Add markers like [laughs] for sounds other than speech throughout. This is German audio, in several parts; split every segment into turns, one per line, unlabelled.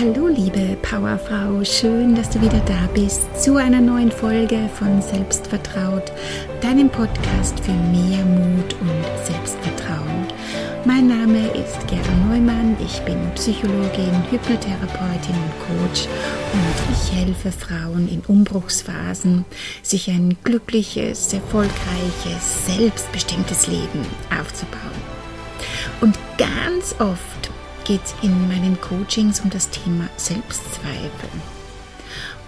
Hallo liebe Powerfrau, schön, dass du wieder da bist zu einer neuen Folge von Selbstvertraut, deinem Podcast für mehr Mut und Selbstvertrauen. Mein Name ist Gerda Neumann, ich bin Psychologin, Hypnotherapeutin und Coach und ich helfe Frauen in Umbruchsphasen, sich ein glückliches, erfolgreiches, selbstbestimmtes Leben aufzubauen. Und ganz oft geht es in meinen Coachings um das Thema Selbstzweifel.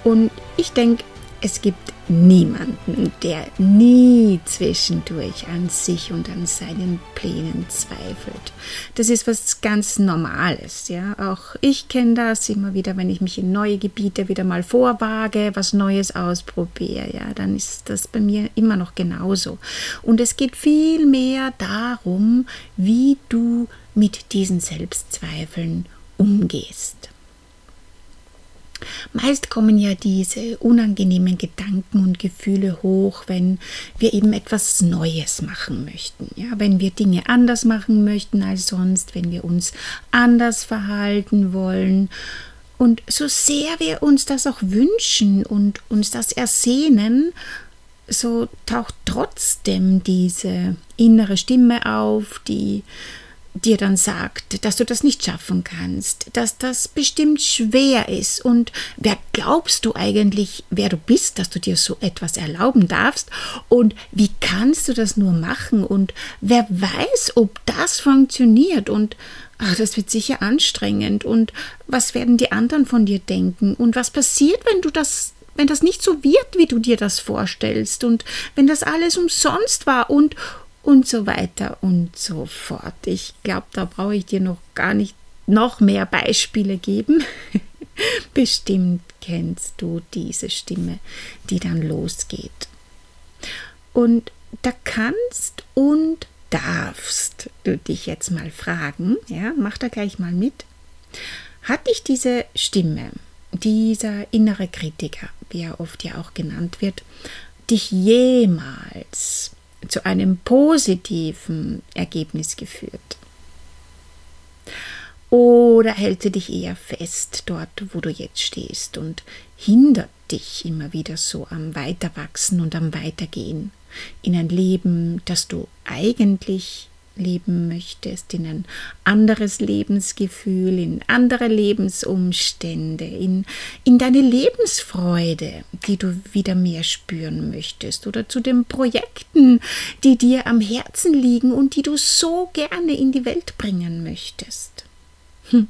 Und ich denke, es gibt niemanden, der nie zwischendurch an sich und an seinen Plänen zweifelt. Das ist was ganz Normales, ja. Auch ich kenne das immer wieder, wenn ich mich in neue Gebiete wieder mal vorwage, was Neues ausprobiere, ja, dann ist das bei mir immer noch genauso. Und es geht viel mehr darum, wie du mit diesen Selbstzweifeln umgehst. Meist kommen ja diese unangenehmen Gedanken und Gefühle hoch, wenn wir eben etwas Neues machen möchten. Ja, wenn wir Dinge anders machen möchten als sonst, wenn wir uns anders verhalten wollen. Und so sehr wir uns das auch wünschen und uns das ersehnen, so taucht trotzdem diese innere Stimme auf, die dir dann sagt, dass du das nicht schaffen kannst, dass das bestimmt schwer ist. Und wer glaubst du eigentlich, wer du bist, dass du dir so etwas erlauben darfst? Und wie kannst du das nur machen? Und wer weiß, ob das funktioniert? Und ach, das wird sicher anstrengend. Und was werden die anderen von dir denken? Und was passiert, wenn du das wenn das nicht so wird, wie du dir das vorstellst? Und wenn das alles umsonst war? Und und so weiter und so fort. Ich glaube, da brauche ich dir noch gar nicht noch mehr Beispiele geben. [laughs] Bestimmt kennst du diese Stimme, die dann losgeht. Und da kannst und darfst du dich jetzt mal fragen, ja, mach da gleich mal mit. Hat dich diese Stimme, dieser innere Kritiker, wie er oft ja auch genannt wird, dich jemals zu einem positiven Ergebnis geführt? Oder hält sie dich eher fest dort, wo du jetzt stehst und hindert dich immer wieder so am Weiterwachsen und am Weitergehen in ein Leben, das du eigentlich leben möchtest, in ein anderes Lebensgefühl, in andere Lebensumstände, in, in deine Lebensfreude, die du wieder mehr spüren möchtest, oder zu den Projekten, die dir am Herzen liegen und die du so gerne in die Welt bringen möchtest. Hm,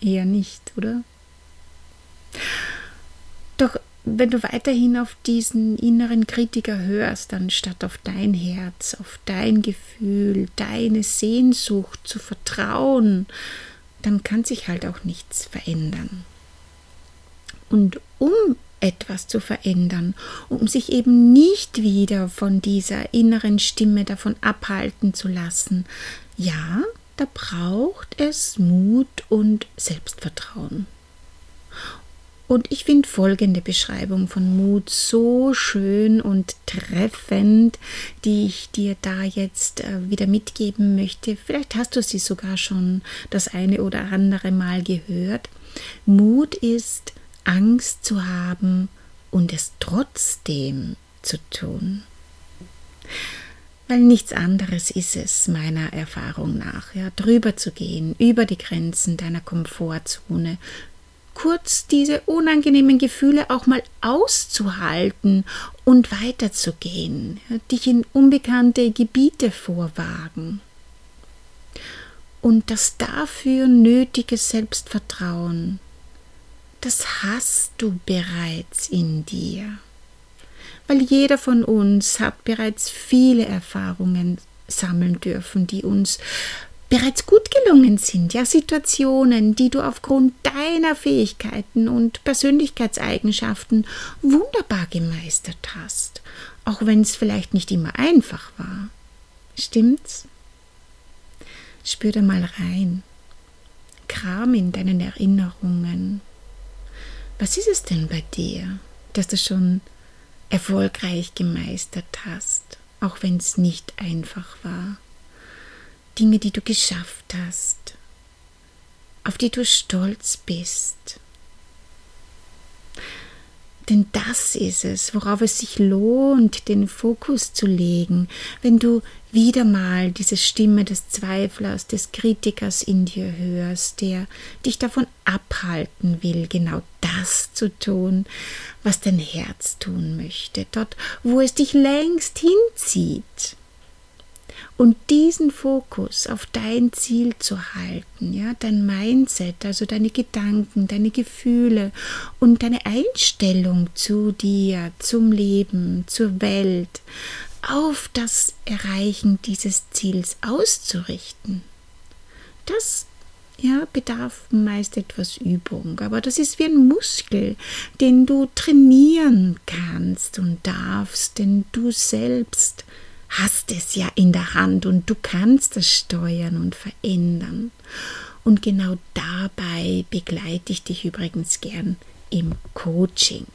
eher nicht, oder? Doch wenn du weiterhin auf diesen inneren Kritiker hörst, anstatt auf dein Herz, auf dein Gefühl, deine Sehnsucht zu vertrauen, dann kann sich halt auch nichts verändern. Und um etwas zu verändern, um sich eben nicht wieder von dieser inneren Stimme davon abhalten zu lassen, ja, da braucht es Mut und Selbstvertrauen. Und ich finde folgende Beschreibung von Mut so schön und treffend, die ich dir da jetzt äh, wieder mitgeben möchte. Vielleicht hast du sie sogar schon das eine oder andere Mal gehört. Mut ist Angst zu haben und es trotzdem zu tun. Weil nichts anderes ist es, meiner Erfahrung nach, ja, drüber zu gehen, über die Grenzen deiner Komfortzone, kurz diese unangenehmen Gefühle auch mal auszuhalten und weiterzugehen, dich in unbekannte Gebiete vorwagen. Und das dafür nötige Selbstvertrauen, das hast du bereits in dir. Weil jeder von uns hat bereits viele Erfahrungen sammeln dürfen, die uns bereits gut gelungen sind, ja Situationen, die du aufgrund deiner Fähigkeiten und Persönlichkeitseigenschaften wunderbar gemeistert hast, auch wenn es vielleicht nicht immer einfach war. Stimmt's? Spür da mal rein. Kram in deinen Erinnerungen. Was ist es denn bei dir, dass du schon erfolgreich gemeistert hast, auch wenn es nicht einfach war? Dinge, die du geschafft hast. auf die du stolz bist. Denn das ist es, worauf es sich lohnt, den Fokus zu legen, wenn du wieder mal diese Stimme des Zweiflers, des Kritikers in dir hörst, der dich davon abhalten will, genau das zu tun, was dein Herz tun möchte, dort, wo es dich längst hinzieht und diesen Fokus auf dein Ziel zu halten, ja, dein Mindset, also deine Gedanken, deine Gefühle und deine Einstellung zu dir, zum Leben, zur Welt, auf das Erreichen dieses Ziels auszurichten. Das ja, bedarf meist etwas Übung, aber das ist wie ein Muskel, den du trainieren kannst und darfst, denn du selbst hast es ja in der Hand und du kannst es steuern und verändern. Und genau dabei begleite ich dich übrigens gern im Coaching.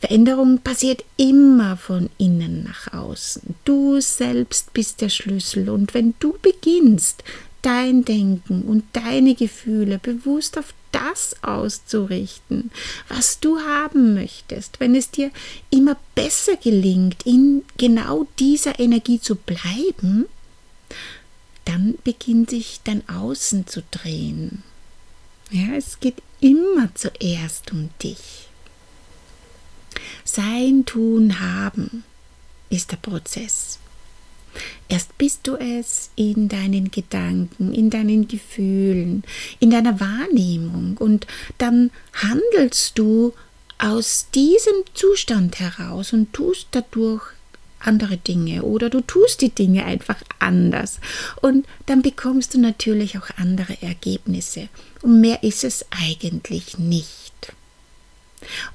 Veränderung passiert immer von innen nach außen. Du selbst bist der Schlüssel und wenn du beginnst, dein Denken und deine Gefühle bewusst auf das auszurichten, was du haben möchtest, wenn es dir immer besser gelingt, in genau dieser Energie zu bleiben, dann beginnt sich dein Außen zu drehen. Ja, es geht immer zuerst um dich. Sein, tun, haben ist der Prozess. Erst bist du es in deinen Gedanken, in deinen Gefühlen, in deiner Wahrnehmung und dann handelst du aus diesem Zustand heraus und tust dadurch andere Dinge oder du tust die Dinge einfach anders und dann bekommst du natürlich auch andere Ergebnisse und mehr ist es eigentlich nicht.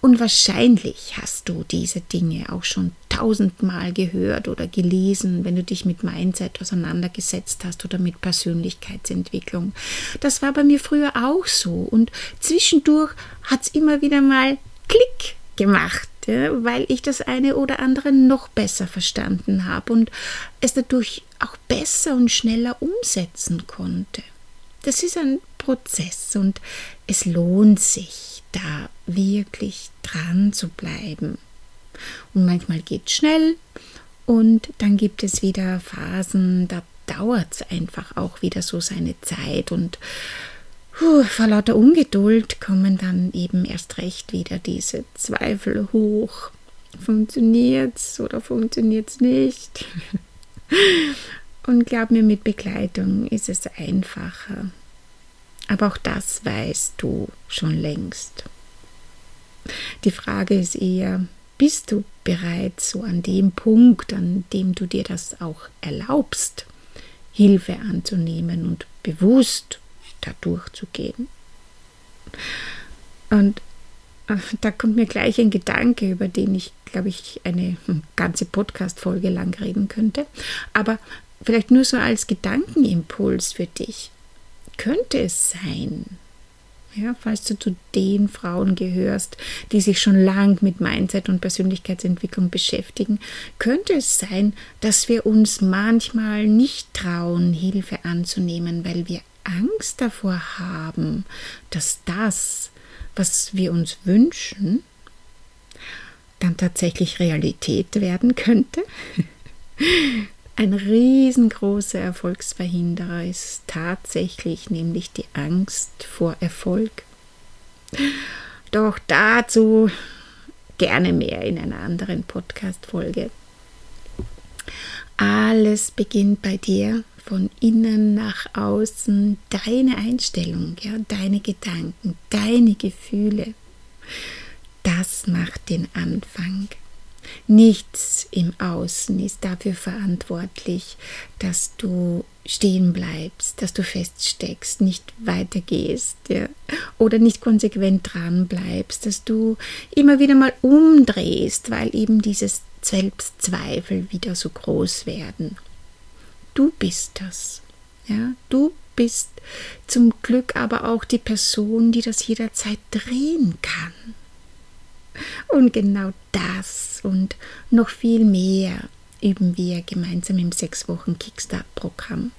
Und wahrscheinlich hast du diese Dinge auch schon tausendmal gehört oder gelesen, wenn du dich mit Mindset auseinandergesetzt hast oder mit Persönlichkeitsentwicklung. Das war bei mir früher auch so. Und zwischendurch hat es immer wieder mal Klick gemacht, ja, weil ich das eine oder andere noch besser verstanden habe und es dadurch auch besser und schneller umsetzen konnte. Das ist ein Prozess und es lohnt sich da wirklich dran zu bleiben. Und manchmal geht es schnell und dann gibt es wieder Phasen, da dauert es einfach auch wieder so seine Zeit und puh, vor lauter Ungeduld kommen dann eben erst recht wieder diese Zweifel hoch. Funktioniert's oder funktioniert's nicht? [laughs] Und glaub mir, mit Begleitung ist es einfacher. Aber auch das weißt du schon längst. Die Frage ist eher, bist du bereits so an dem Punkt, an dem du dir das auch erlaubst, Hilfe anzunehmen und bewusst da durchzugehen? Und äh, da kommt mir gleich ein Gedanke, über den ich, glaube ich, eine ganze Podcast-Folge lang reden könnte. Aber vielleicht nur so als Gedankenimpuls für dich könnte es sein, ja, falls du zu den Frauen gehörst, die sich schon lang mit Mindset und Persönlichkeitsentwicklung beschäftigen, könnte es sein, dass wir uns manchmal nicht trauen, Hilfe anzunehmen, weil wir Angst davor haben, dass das, was wir uns wünschen, dann tatsächlich Realität werden könnte. [laughs] Ein riesengroßer Erfolgsverhinderer ist tatsächlich nämlich die Angst vor Erfolg. Doch dazu gerne mehr in einer anderen Podcast-Folge. Alles beginnt bei dir von innen nach außen, deine Einstellung, ja, deine Gedanken, deine Gefühle. Das macht den Anfang. Nichts im Außen ist dafür verantwortlich, dass du stehen bleibst, dass du feststeckst, nicht weitergehst ja, oder nicht konsequent dran bleibst, dass du immer wieder mal umdrehst, weil eben dieses Selbstzweifel wieder so groß werden. Du bist das. Ja, du bist zum Glück aber auch die Person, die das jederzeit drehen kann. Und genau das und noch viel mehr üben wir gemeinsam im sechs Wochen Kickstart-Programm.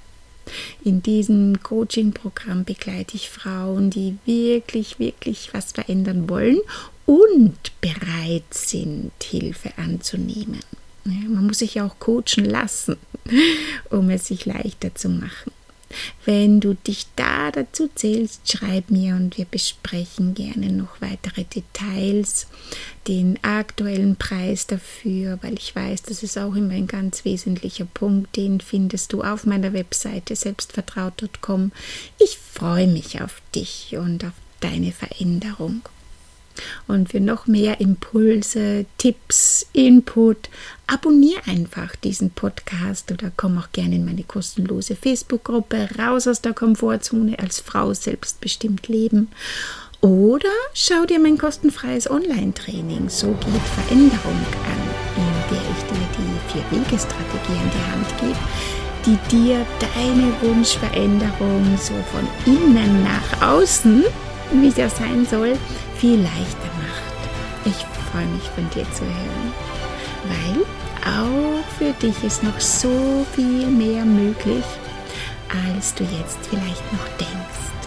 In diesem Coaching-Programm begleite ich Frauen, die wirklich, wirklich was verändern wollen und bereit sind, Hilfe anzunehmen. Man muss sich auch coachen lassen, [laughs] um es sich leichter zu machen. Wenn du dich da dazu zählst, schreib mir und wir besprechen gerne noch weitere Details, den aktuellen Preis dafür, weil ich weiß, das ist auch immer ein ganz wesentlicher Punkt, den findest du auf meiner Webseite selbstvertraut.com. Ich freue mich auf dich und auf deine Veränderung. Und für noch mehr Impulse, Tipps, Input, abonniere einfach diesen Podcast oder komm auch gerne in meine kostenlose Facebook-Gruppe Raus aus der Komfortzone als Frau selbstbestimmt leben. Oder schau dir mein kostenfreies Online-Training So geht Veränderung an, in der ich dir die Vier-Wege-Strategie an die Hand gebe, die dir deine Wunschveränderung so von innen nach außen, wie das sein soll, viel leichter macht. Ich freue mich von dir zu hören, weil auch für dich ist noch so viel mehr möglich, als du jetzt vielleicht noch denkst.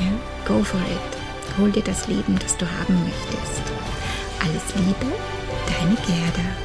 Ja? Go for it. Hol dir das Leben, das du haben möchtest. Alles Liebe, deine Gerda.